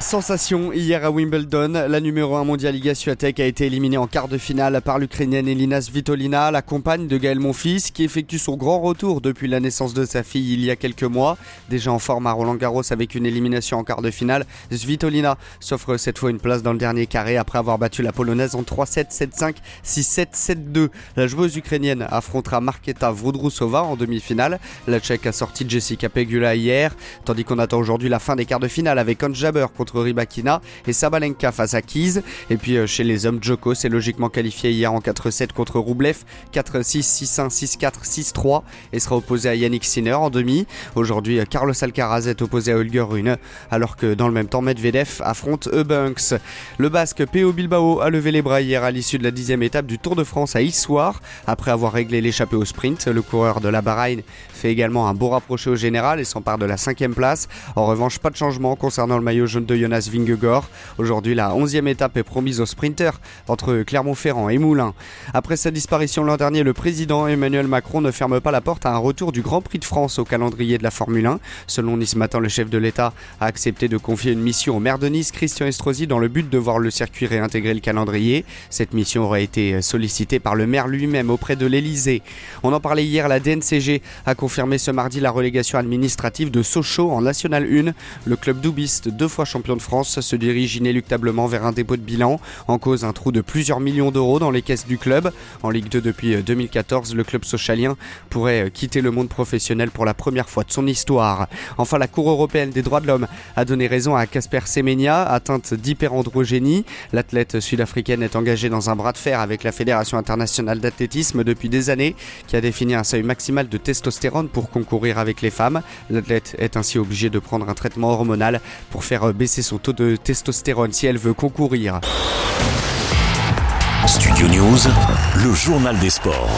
Sensation hier à Wimbledon, la numéro 1 mondiale Liga Swiatek a été éliminée en quart de finale par l'Ukrainienne Elina Svitolina, la compagne de Gaël Monfils, qui effectue son grand retour depuis la naissance de sa fille il y a quelques mois. Déjà en forme à Roland Garros avec une élimination en quart de finale, Svitolina s'offre cette fois une place dans le dernier carré après avoir battu la polonaise en 3-7, 7-5, 6-7, 7-2. La joueuse ukrainienne affrontera Marketa Vodrousova en demi-finale. La Tchèque a sorti Jessica Pegula hier, tandis qu'on attend aujourd'hui la fin des quarts de finale avec Hans Jaber contre Ribakina et Sabalenka face à Kiz. Et puis euh, chez les hommes, Djoko s'est logiquement qualifié hier en 4-7 contre Roublev, 4-6, 6-1, 6-4, 6-3 et sera opposé à Yannick Sinner en demi. Aujourd'hui, euh, Carlos Alcaraz est opposé à Holger Rune, alors que dans le même temps, Medvedev affronte Eubanks. Le basque P.O. Bilbao a levé les bras hier à l'issue de la dixième étape du Tour de France à Issoire. Après avoir réglé l'échappée au sprint, le coureur de la Bahreïn fait également un beau rapproché au général et s'empare de la cinquième place. En revanche, pas de changement concernant le maillot jaune de Jonas Vingegaard. Aujourd'hui, la 11e étape est promise aux sprinters entre Clermont-Ferrand et Moulins. Après sa disparition l'an dernier, le président Emmanuel Macron ne ferme pas la porte à un retour du Grand Prix de France au calendrier de la Formule 1. Selon Nice Matin, le chef de l'État a accepté de confier une mission au maire de Nice, Christian Estrosi, dans le but de voir le circuit réintégrer le calendrier. Cette mission aurait été sollicitée par le maire lui-même auprès de l'Elysée. On en parlait hier, la DNCG a confirmé ce mardi la relégation administrative de Sochaux en National 1. Le club doubiste, deux fois champion de France se dirige inéluctablement vers un dépôt de bilan. En cause, un trou de plusieurs millions d'euros dans les caisses du club. En Ligue 2 depuis 2014, le club socialien pourrait quitter le monde professionnel pour la première fois de son histoire. Enfin, la Cour européenne des droits de l'homme a donné raison à Casper Semenya, atteinte d'hyperandrogénie. L'athlète sud-africaine est engagée dans un bras de fer avec la Fédération internationale d'athlétisme depuis des années, qui a défini un seuil maximal de testostérone pour concourir avec les femmes. L'athlète est ainsi obligé de prendre un traitement hormonal pour faire baisser son taux de testostérone si elle veut concourir. Studio News, le journal des sports.